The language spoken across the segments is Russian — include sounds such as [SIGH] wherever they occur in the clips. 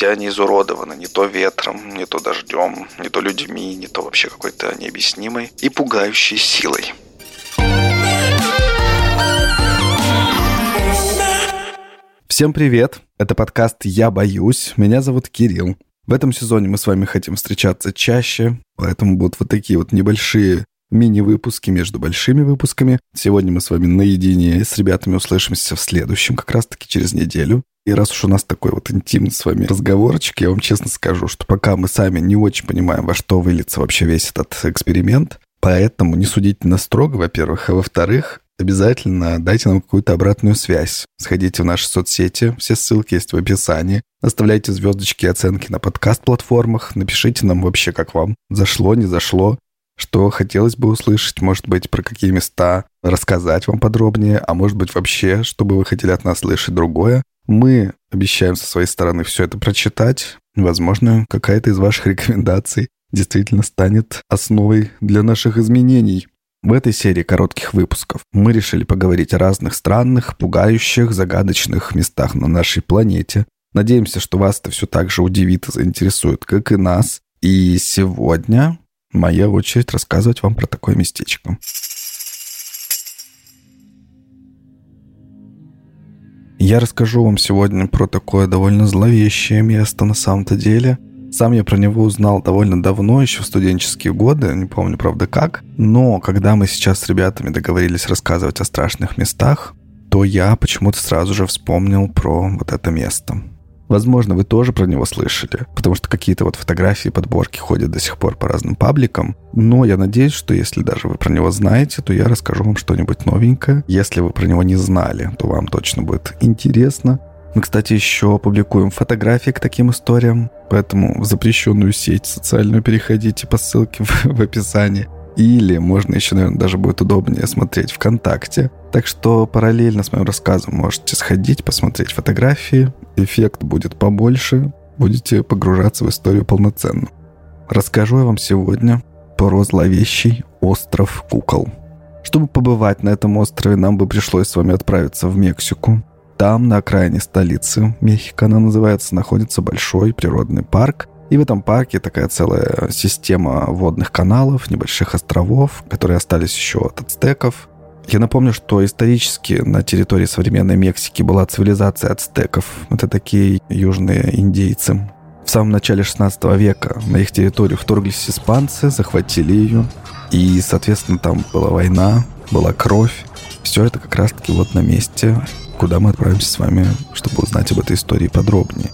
Все они изуродованы не то ветром, не то дождем, не то людьми, не то вообще какой-то необъяснимой и пугающей силой. Всем привет! Это подкаст «Я боюсь». Меня зовут Кирилл. В этом сезоне мы с вами хотим встречаться чаще, поэтому будут вот такие вот небольшие мини-выпуски между большими выпусками. Сегодня мы с вами наедине с ребятами услышимся в следующем, как раз-таки через неделю. И раз уж у нас такой вот интимный с вами разговорчик, я вам честно скажу, что пока мы сами не очень понимаем, во что выльется вообще весь этот эксперимент, поэтому не судите нас строго, во-первых, а во-вторых, обязательно дайте нам какую-то обратную связь. Сходите в наши соцсети, все ссылки есть в описании. Оставляйте звездочки и оценки на подкаст-платформах. Напишите нам вообще, как вам зашло, не зашло что хотелось бы услышать, может быть, про какие места рассказать вам подробнее, а может быть вообще, что бы вы хотели от нас слышать другое. Мы обещаем со своей стороны все это прочитать. Возможно, какая-то из ваших рекомендаций действительно станет основой для наших изменений. В этой серии коротких выпусков мы решили поговорить о разных странных, пугающих, загадочных местах на нашей планете. Надеемся, что вас это все так же удивит и заинтересует, как и нас. И сегодня моя очередь рассказывать вам про такое местечко. Я расскажу вам сегодня про такое довольно зловещее место на самом-то деле. Сам я про него узнал довольно давно, еще в студенческие годы, не помню, правда, как. Но когда мы сейчас с ребятами договорились рассказывать о страшных местах, то я почему-то сразу же вспомнил про вот это место. Возможно, вы тоже про него слышали, потому что какие-то вот фотографии, подборки ходят до сих пор по разным пабликам. Но я надеюсь, что если даже вы про него знаете, то я расскажу вам что-нибудь новенькое. Если вы про него не знали, то вам точно будет интересно. Мы, кстати, еще публикуем фотографии к таким историям, поэтому в запрещенную сеть социальную переходите по ссылке [LAUGHS] в, в описании. Или можно еще, наверное, даже будет удобнее смотреть ВКонтакте. Так что параллельно с моим рассказом можете сходить, посмотреть фотографии. Эффект будет побольше, будете погружаться в историю полноценно. Расскажу я вам сегодня про зловещий остров кукол. Чтобы побывать на этом острове, нам бы пришлось с вами отправиться в Мексику. Там, на окраине столицы, Мехико она называется, находится большой природный парк, и в этом парке такая целая система водных каналов, небольших островов, которые остались еще от ацтеков. Я напомню, что исторически на территории современной Мексики была цивилизация ацтеков. Это такие южные индейцы. В самом начале 16 века на их территорию вторглись испанцы, захватили ее. И, соответственно, там была война, была кровь. Все это как раз-таки вот на месте, куда мы отправимся с вами, чтобы узнать об этой истории подробнее.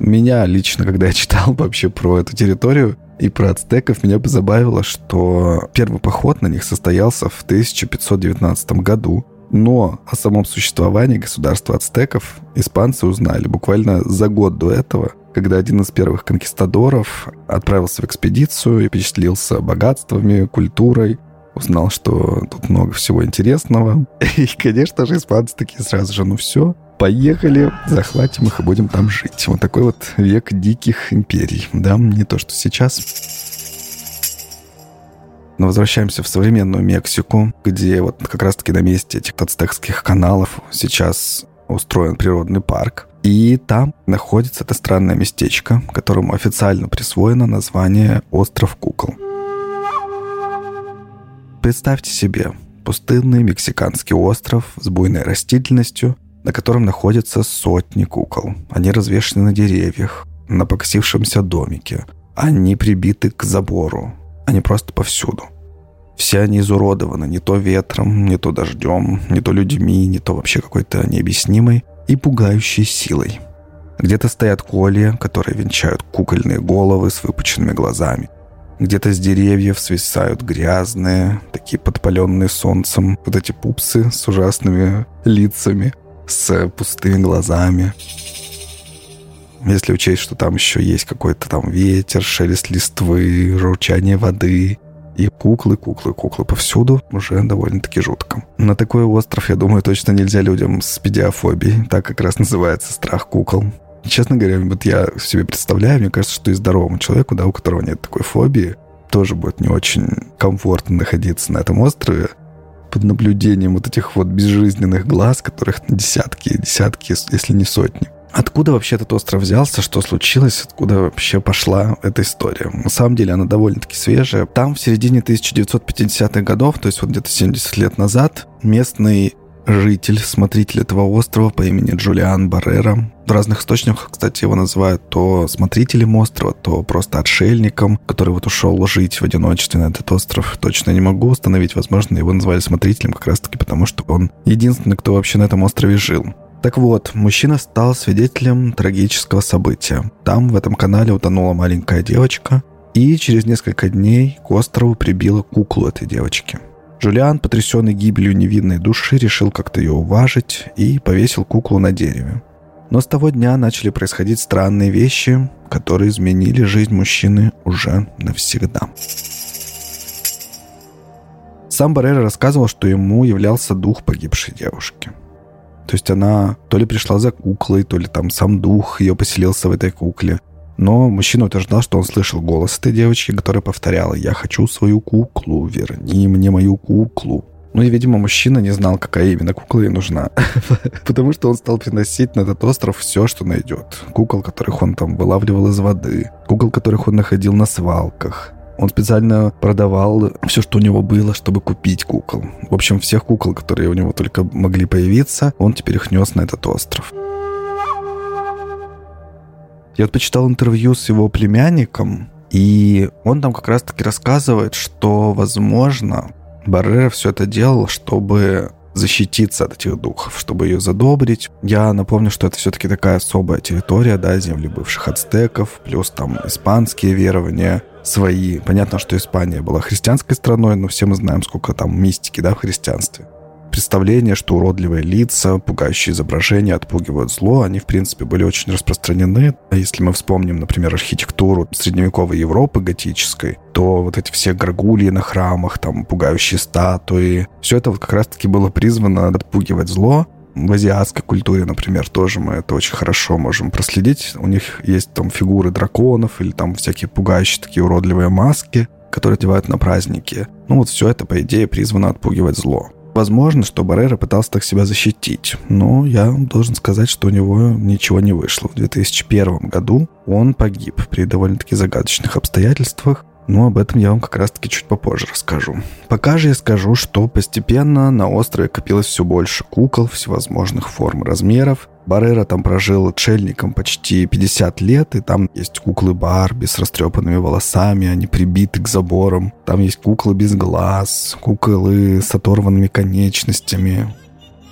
Меня лично, когда я читал [LAUGHS] вообще про эту территорию и про ацтеков, меня позабавило, что первый поход на них состоялся в 1519 году. Но о самом существовании государства ацтеков испанцы узнали буквально за год до этого, когда один из первых конкистадоров отправился в экспедицию и впечатлился богатствами, культурой, узнал, что тут много всего интересного. [LAUGHS] И, конечно же, испанцы такие сразу же, ну все, поехали, захватим их и будем там жить. Вот такой вот век диких империй, да, не то, что сейчас. Но возвращаемся в современную Мексику, где вот как раз-таки на месте этих ацтекских каналов сейчас устроен природный парк. И там находится это странное местечко, которому официально присвоено название «Остров кукол». Представьте себе пустынный мексиканский остров с буйной растительностью – на котором находятся сотни кукол. Они развешаны на деревьях, на покосившемся домике. Они прибиты к забору. Они просто повсюду. Все они изуродованы не то ветром, не то дождем, не то людьми, не то вообще какой-то необъяснимой и пугающей силой. Где-то стоят колья, которые венчают кукольные головы с выпученными глазами. Где-то с деревьев свисают грязные, такие подпаленные солнцем, вот эти пупсы с ужасными лицами с пустыми глазами. Если учесть, что там еще есть какой-то там ветер, шелест листвы, журчание воды и куклы, куклы, куклы повсюду, уже довольно-таки жутко. На такой остров, я думаю, точно нельзя людям с педиафобией. Так как раз называется страх кукол. Честно говоря, вот я себе представляю, мне кажется, что и здоровому человеку, да, у которого нет такой фобии, тоже будет не очень комфортно находиться на этом острове, под наблюдением вот этих вот безжизненных глаз, которых десятки, десятки, если не сотни. Откуда вообще этот остров взялся, что случилось, откуда вообще пошла эта история? На самом деле она довольно-таки свежая. Там в середине 1950-х годов, то есть вот где-то 70 лет назад, местный житель, смотритель этого острова по имени Джулиан Баррера. В разных источниках, кстати, его называют то смотрителем острова, то просто отшельником, который вот ушел жить в одиночестве на этот остров. Точно не могу установить. Возможно, его называли смотрителем как раз-таки потому, что он единственный, кто вообще на этом острове жил. Так вот, мужчина стал свидетелем трагического события. Там, в этом канале, утонула маленькая девочка, и через несколько дней к острову прибила куклу этой девочки – Джулиан, потрясенный гибелью невинной души, решил как-то ее уважить и повесил куклу на дереве. Но с того дня начали происходить странные вещи, которые изменили жизнь мужчины уже навсегда. Сам Баррера рассказывал, что ему являлся дух погибшей девушки. То есть она то ли пришла за куклой, то ли там сам дух ее поселился в этой кукле. Но мужчина утверждал, что он слышал голос этой девочки, которая повторяла «Я хочу свою куклу, верни мне мою куклу». Ну и, видимо, мужчина не знал, какая именно кукла ей нужна. [LAUGHS] Потому что он стал приносить на этот остров все, что найдет. Кукол, которых он там вылавливал из воды. Кукол, которых он находил на свалках. Он специально продавал все, что у него было, чтобы купить кукол. В общем, всех кукол, которые у него только могли появиться, он теперь их нес на этот остров. Я вот почитал интервью с его племянником, и он там как раз-таки рассказывает, что, возможно, Баррера все это делал, чтобы защититься от этих духов, чтобы ее задобрить. Я напомню, что это все-таки такая особая территория, да, земли бывших ацтеков, плюс там испанские верования свои. Понятно, что Испания была христианской страной, но все мы знаем, сколько там мистики, да, в христианстве представление, что уродливые лица, пугающие изображения отпугивают зло, они, в принципе, были очень распространены. А если мы вспомним, например, архитектуру средневековой Европы готической, то вот эти все горгульи на храмах, там, пугающие статуи, все это вот как раз-таки было призвано отпугивать зло, в азиатской культуре, например, тоже мы это очень хорошо можем проследить. У них есть там фигуры драконов или там всякие пугающие такие уродливые маски, которые одевают на праздники. Ну вот все это, по идее, призвано отпугивать зло. Возможно, что Баррера пытался так себя защитить, но я должен сказать, что у него ничего не вышло. В 2001 году он погиб при довольно-таки загадочных обстоятельствах, но об этом я вам как раз-таки чуть попозже расскажу. Пока же я скажу, что постепенно на острове копилось все больше кукол всевозможных форм и размеров, Баррера там прожил отшельником почти 50 лет, и там есть куклы Барби с растрепанными волосами, они прибиты к заборам. Там есть куклы без глаз, куклы с оторванными конечностями,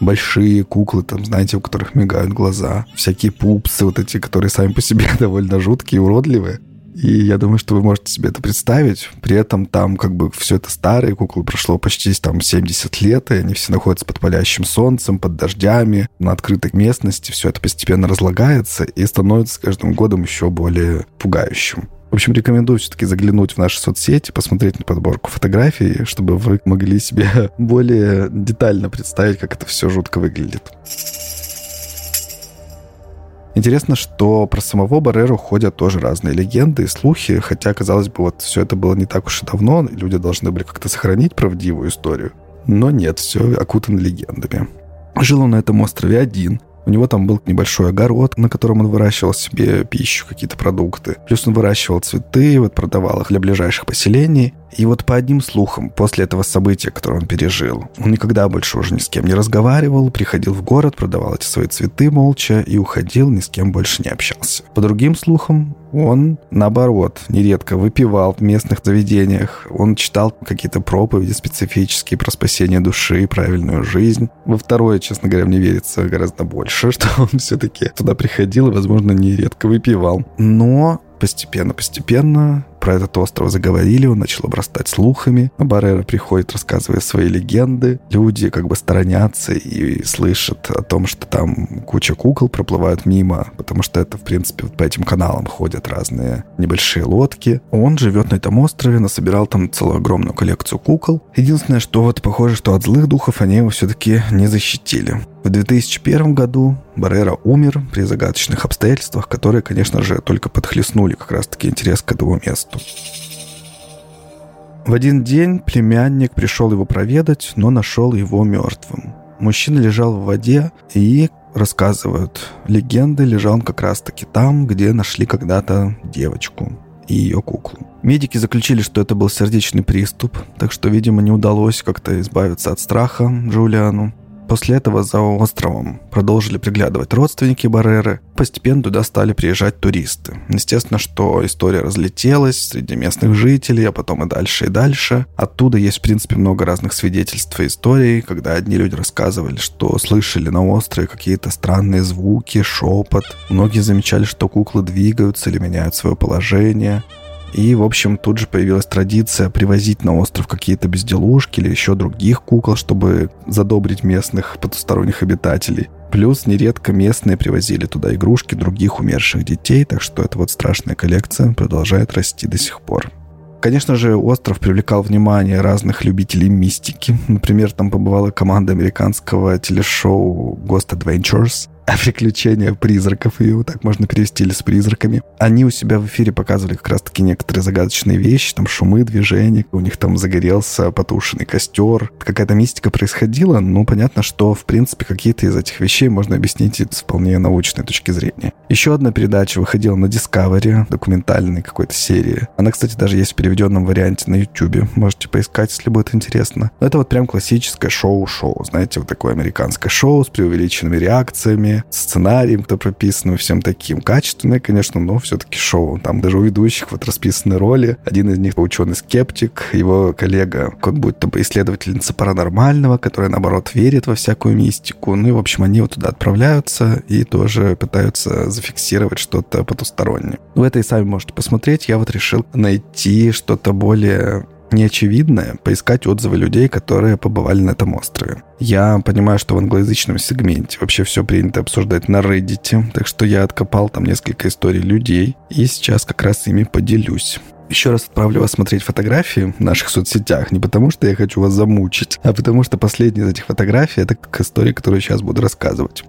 большие куклы, там, знаете, у которых мигают глаза, всякие пупсы, вот эти, которые сами по себе [LAUGHS] довольно жуткие, уродливые. И я думаю, что вы можете себе это представить. При этом там как бы все это старые куклы, прошло почти там 70 лет, и они все находятся под палящим солнцем, под дождями, на открытой местности. Все это постепенно разлагается и становится с каждым годом еще более пугающим. В общем, рекомендую все-таки заглянуть в наши соцсети, посмотреть на подборку фотографий, чтобы вы могли себе [LAUGHS] более детально представить, как это все жутко выглядит. Интересно, что про самого Барреру ходят тоже разные легенды и слухи, хотя, казалось бы, вот все это было не так уж и давно, люди должны были как-то сохранить правдивую историю. Но нет, все окутано легендами. Жил он на этом острове один, у него там был небольшой огород, на котором он выращивал себе пищу, какие-то продукты. Плюс он выращивал цветы, вот продавал их для ближайших поселений. И вот по одним слухам, после этого события, которое он пережил, он никогда больше уже ни с кем не разговаривал, приходил в город, продавал эти свои цветы молча и уходил, ни с кем больше не общался. По другим слухам, он, наоборот, нередко выпивал в местных заведениях. Он читал какие-то проповеди специфические про спасение души, правильную жизнь. Во второе, честно говоря, мне верится гораздо больше, [LAUGHS] что он все-таки туда приходил и, возможно, нередко выпивал. Но постепенно-постепенно про этот остров заговорили, он начал обрастать слухами. Баррера приходит, рассказывая свои легенды. Люди как бы сторонятся и слышат о том, что там куча кукол проплывают мимо, потому что это, в принципе, вот по этим каналам ходят разные небольшие лодки. Он живет на этом острове, насобирал там целую огромную коллекцию кукол. Единственное, что вот похоже, что от злых духов они его все-таки не защитили. В 2001 году Баррера умер при загадочных обстоятельствах, которые, конечно же, только подхлестнули как раз-таки интерес к этому месту. В один день племянник пришел его проведать, но нашел его мертвым. Мужчина лежал в воде, и рассказывают легенды, лежал он как раз-таки там, где нашли когда-то девочку и ее куклу. Медики заключили, что это был сердечный приступ, так что, видимо, не удалось как-то избавиться от страха Джулиану. После этого за островом продолжили приглядывать родственники Барреры. Постепенно туда стали приезжать туристы. Естественно, что история разлетелась среди местных жителей, а потом и дальше, и дальше. Оттуда есть, в принципе, много разных свидетельств и историй, когда одни люди рассказывали, что слышали на острове какие-то странные звуки, шепот. Многие замечали, что куклы двигаются или меняют свое положение. И, в общем, тут же появилась традиция привозить на остров какие-то безделушки или еще других кукол, чтобы задобрить местных потусторонних обитателей. Плюс нередко местные привозили туда игрушки других умерших детей, так что эта вот страшная коллекция продолжает расти до сих пор. Конечно же, остров привлекал внимание разных любителей мистики. Например, там побывала команда американского телешоу Ghost Adventures, приключения призраков, ее так можно перевести, или с призраками. Они у себя в эфире показывали как раз-таки некоторые загадочные вещи, там шумы, движения, у них там загорелся потушенный костер, какая-то мистика происходила, но понятно, что, в принципе, какие-то из этих вещей можно объяснить с вполне научной точки зрения. Еще одна передача выходила на Discovery, документальной какой-то серии. Она, кстати, даже есть в переведенном варианте на YouTube. Можете поискать, если будет интересно. Но это вот прям классическое шоу-шоу, знаете, вот такое американское шоу с преувеличенными реакциями, сценарием, кто прописан, и всем таким. Качественное, конечно, но все-таки шоу. Там даже у ведущих вот расписаны роли. Один из них ученый-скептик, его коллега как будто бы исследовательница паранормального, которая, наоборот, верит во всякую мистику. Ну и, в общем, они вот туда отправляются и тоже пытаются зафиксировать что-то потустороннее. Вы это и сами можете посмотреть. Я вот решил найти что-то более неочевидное поискать отзывы людей, которые побывали на этом острове. Я понимаю, что в англоязычном сегменте вообще все принято обсуждать на Reddit, так что я откопал там несколько историй людей и сейчас как раз ими поделюсь. Еще раз отправлю вас смотреть фотографии в наших соцсетях. Не потому, что я хочу вас замучить, а потому, что последняя из этих фотографий — это как история, которую сейчас буду рассказывать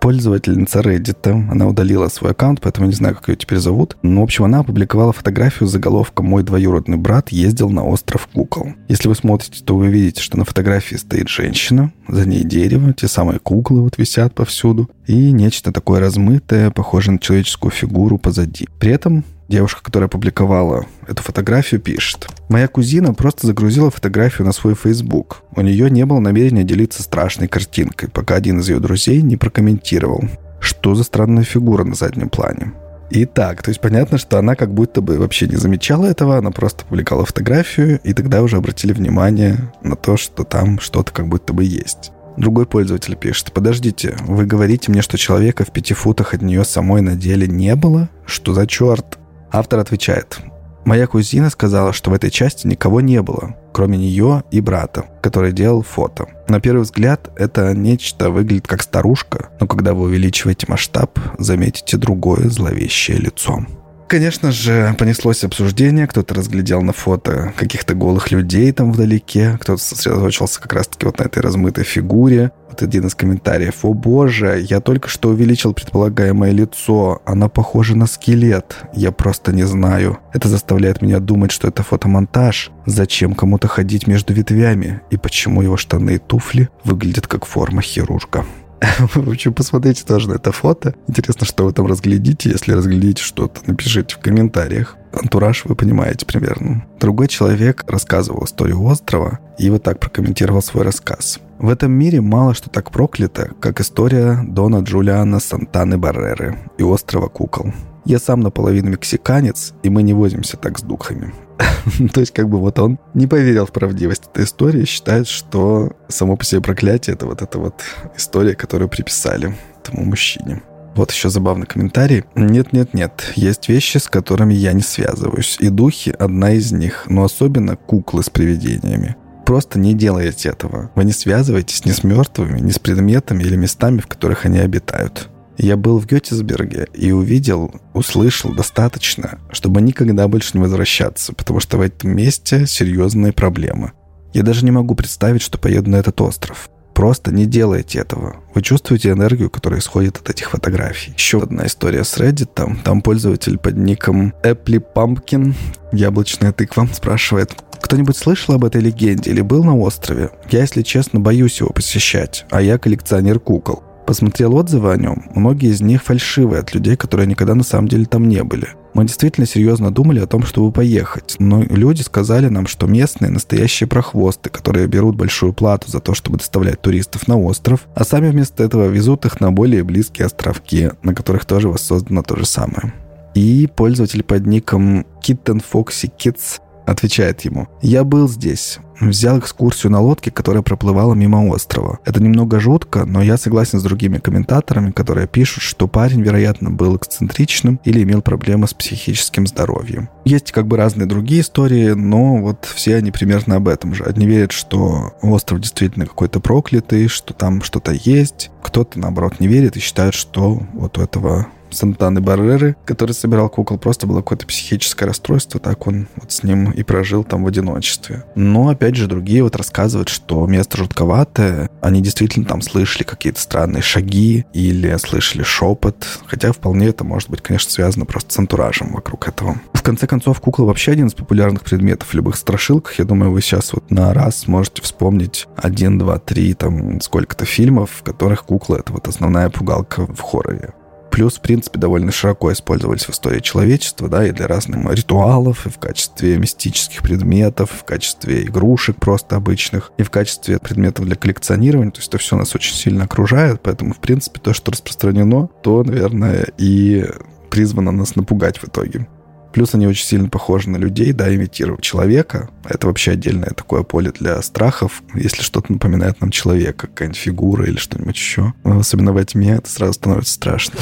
пользовательница Reddit. Она удалила свой аккаунт, поэтому не знаю, как ее теперь зовут. Но, в общем, она опубликовала фотографию с заголовком «Мой двоюродный брат ездил на остров кукол». Если вы смотрите, то вы видите, что на фотографии стоит женщина, за ней дерево, те самые куклы вот висят повсюду, и нечто такое размытое, похожее на человеческую фигуру позади. При этом Девушка, которая опубликовала эту фотографию, пишет. Моя кузина просто загрузила фотографию на свой Facebook. У нее не было намерения делиться страшной картинкой, пока один из ее друзей не прокомментировал. Что за странная фигура на заднем плане? Итак, то есть понятно, что она как будто бы вообще не замечала этого, она просто публиковала фотографию, и тогда уже обратили внимание на то, что там что-то как будто бы есть. Другой пользователь пишет, подождите, вы говорите мне, что человека в пяти футах от нее самой на деле не было? Что за черт? Автор отвечает, Моя кузина сказала, что в этой части никого не было, кроме нее и брата, который делал фото. На первый взгляд это нечто выглядит как старушка, но когда вы увеличиваете масштаб, заметите другое зловещее лицо. Конечно же, понеслось обсуждение, кто-то разглядел на фото каких-то голых людей там вдалеке, кто-то сосредоточился как раз-таки вот на этой размытой фигуре. Вот один из комментариев. «О боже, я только что увеличил предполагаемое лицо. Она похожа на скелет. Я просто не знаю. Это заставляет меня думать, что это фотомонтаж. Зачем кому-то ходить между ветвями? И почему его штаны и туфли выглядят как форма хирурга?» [LAUGHS] В общем, посмотрите тоже на это фото. Интересно, что вы там разглядите. Если разглядите что-то, напишите в комментариях. Антураж вы понимаете примерно. Другой человек рассказывал историю острова и вот так прокомментировал свой рассказ. В этом мире мало что так проклято, как история Дона Джулиана Сантаны Барреры и острова кукол. Я сам наполовину мексиканец, и мы не возимся так с духами. [LAUGHS] То есть, как бы вот он не поверил в правдивость этой истории, считает, что само по себе проклятие — это вот эта вот история, которую приписали этому мужчине. Вот еще забавный комментарий. Нет-нет-нет, есть вещи, с которыми я не связываюсь. И духи — одна из них, но особенно куклы с привидениями. Просто не делайте этого. Вы не связываетесь ни с мертвыми, ни с предметами или местами, в которых они обитают. Я был в Гетесберге и увидел, услышал достаточно, чтобы никогда больше не возвращаться, потому что в этом месте серьезные проблемы. Я даже не могу представить, что поеду на этот остров. Просто не делайте этого. Вы чувствуете энергию, которая исходит от этих фотографий. Еще одна история с Reddit. Там, там пользователь под ником Apple Pumpkin, яблочная тыква, спрашивает, Кто-нибудь слышал об этой легенде или был на острове? Я, если честно, боюсь его посещать, а я коллекционер кукол. Посмотрел отзывы о нем. Многие из них фальшивые от людей, которые никогда на самом деле там не были. Мы действительно серьезно думали о том, чтобы поехать, но люди сказали нам, что местные настоящие прохвосты, которые берут большую плату за то, чтобы доставлять туристов на остров, а сами вместо этого везут их на более близкие островки, на которых тоже воссоздано то же самое. И пользователь под ником Kitten Foxy Kids отвечает ему. «Я был здесь. Взял экскурсию на лодке, которая проплывала мимо острова. Это немного жутко, но я согласен с другими комментаторами, которые пишут, что парень, вероятно, был эксцентричным или имел проблемы с психическим здоровьем. Есть как бы разные другие истории, но вот все они примерно об этом же. Одни верят, что остров действительно какой-то проклятый, что там что-то есть. Кто-то, наоборот, не верит и считает, что вот у этого Сантаны Барреры, который собирал кукол, просто было какое-то психическое расстройство, так он вот с ним и прожил там в одиночестве. Но, опять же, другие вот рассказывают, что место жутковатое, они действительно там слышали какие-то странные шаги или слышали шепот, хотя вполне это может быть, конечно, связано просто с антуражем вокруг этого. В конце концов, кукла вообще один из популярных предметов в любых страшилках. Я думаю, вы сейчас вот на раз можете вспомнить один, два, три, там сколько-то фильмов, в которых кукла — это вот основная пугалка в хорроре. Плюс, в принципе, довольно широко использовались в истории человечества, да, и для разных ритуалов, и в качестве мистических предметов, в качестве игрушек просто обычных, и в качестве предметов для коллекционирования. То есть это все нас очень сильно окружает, поэтому, в принципе, то, что распространено, то, наверное, и призвано нас напугать в итоге. Плюс они очень сильно похожи на людей, да, имитировать человека. Это вообще отдельное такое поле для страхов. Если что-то напоминает нам человека, какая-нибудь фигура или что-нибудь еще. Особенно во тьме это сразу становится страшно.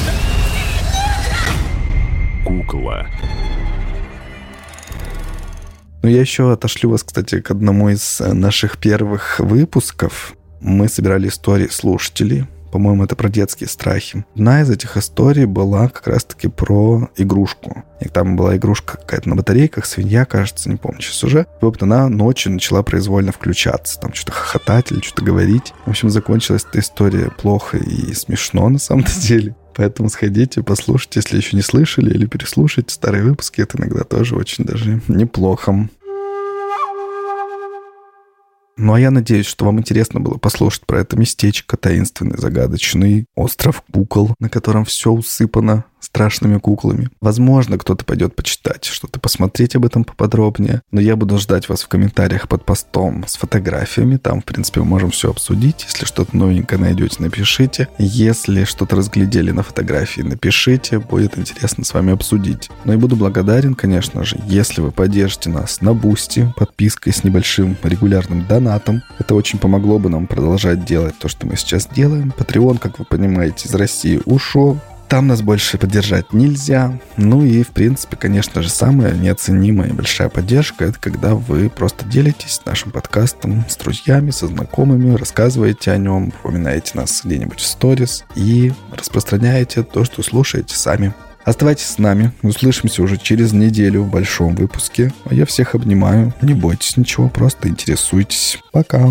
Кукла. Ну, я еще отошлю вас, кстати, к одному из наших первых выпусков. Мы собирали истории слушателей, по-моему, это про детские страхи. Одна из этих историй была как раз-таки про игрушку. И там была игрушка какая-то на батарейках, свинья, кажется, не помню сейчас уже. И вот она ночью начала произвольно включаться, там что-то хохотать или что-то говорить. В общем, закончилась эта история плохо и смешно на самом [LAUGHS] деле. Поэтому сходите, послушайте, если еще не слышали, или переслушайте старые выпуски. Это иногда тоже очень даже неплохо. Ну а я надеюсь, что вам интересно было послушать про это местечко, таинственный, загадочный остров кукол, на котором все усыпано страшными куклами. Возможно, кто-то пойдет почитать, что-то посмотреть об этом поподробнее, но я буду ждать вас в комментариях под постом с фотографиями. Там, в принципе, мы можем все обсудить. Если что-то новенькое найдете, напишите. Если что-то разглядели на фотографии, напишите. Будет интересно с вами обсудить. Ну и буду благодарен, конечно же, если вы поддержите нас на Boosty подпиской с небольшим регулярным донатом. Это очень помогло бы нам продолжать делать то, что мы сейчас делаем. Patreon, как вы понимаете, из России ушел. Там нас больше поддержать нельзя. Ну и, в принципе, конечно же, самая неоценимая большая поддержка — это когда вы просто делитесь нашим подкастом с друзьями, со знакомыми, рассказываете о нем, упоминаете нас где-нибудь в сторис и распространяете то, что слушаете сами. Оставайтесь с нами. Услышимся уже через неделю в большом выпуске. А я всех обнимаю. Не бойтесь ничего, просто интересуйтесь. Пока.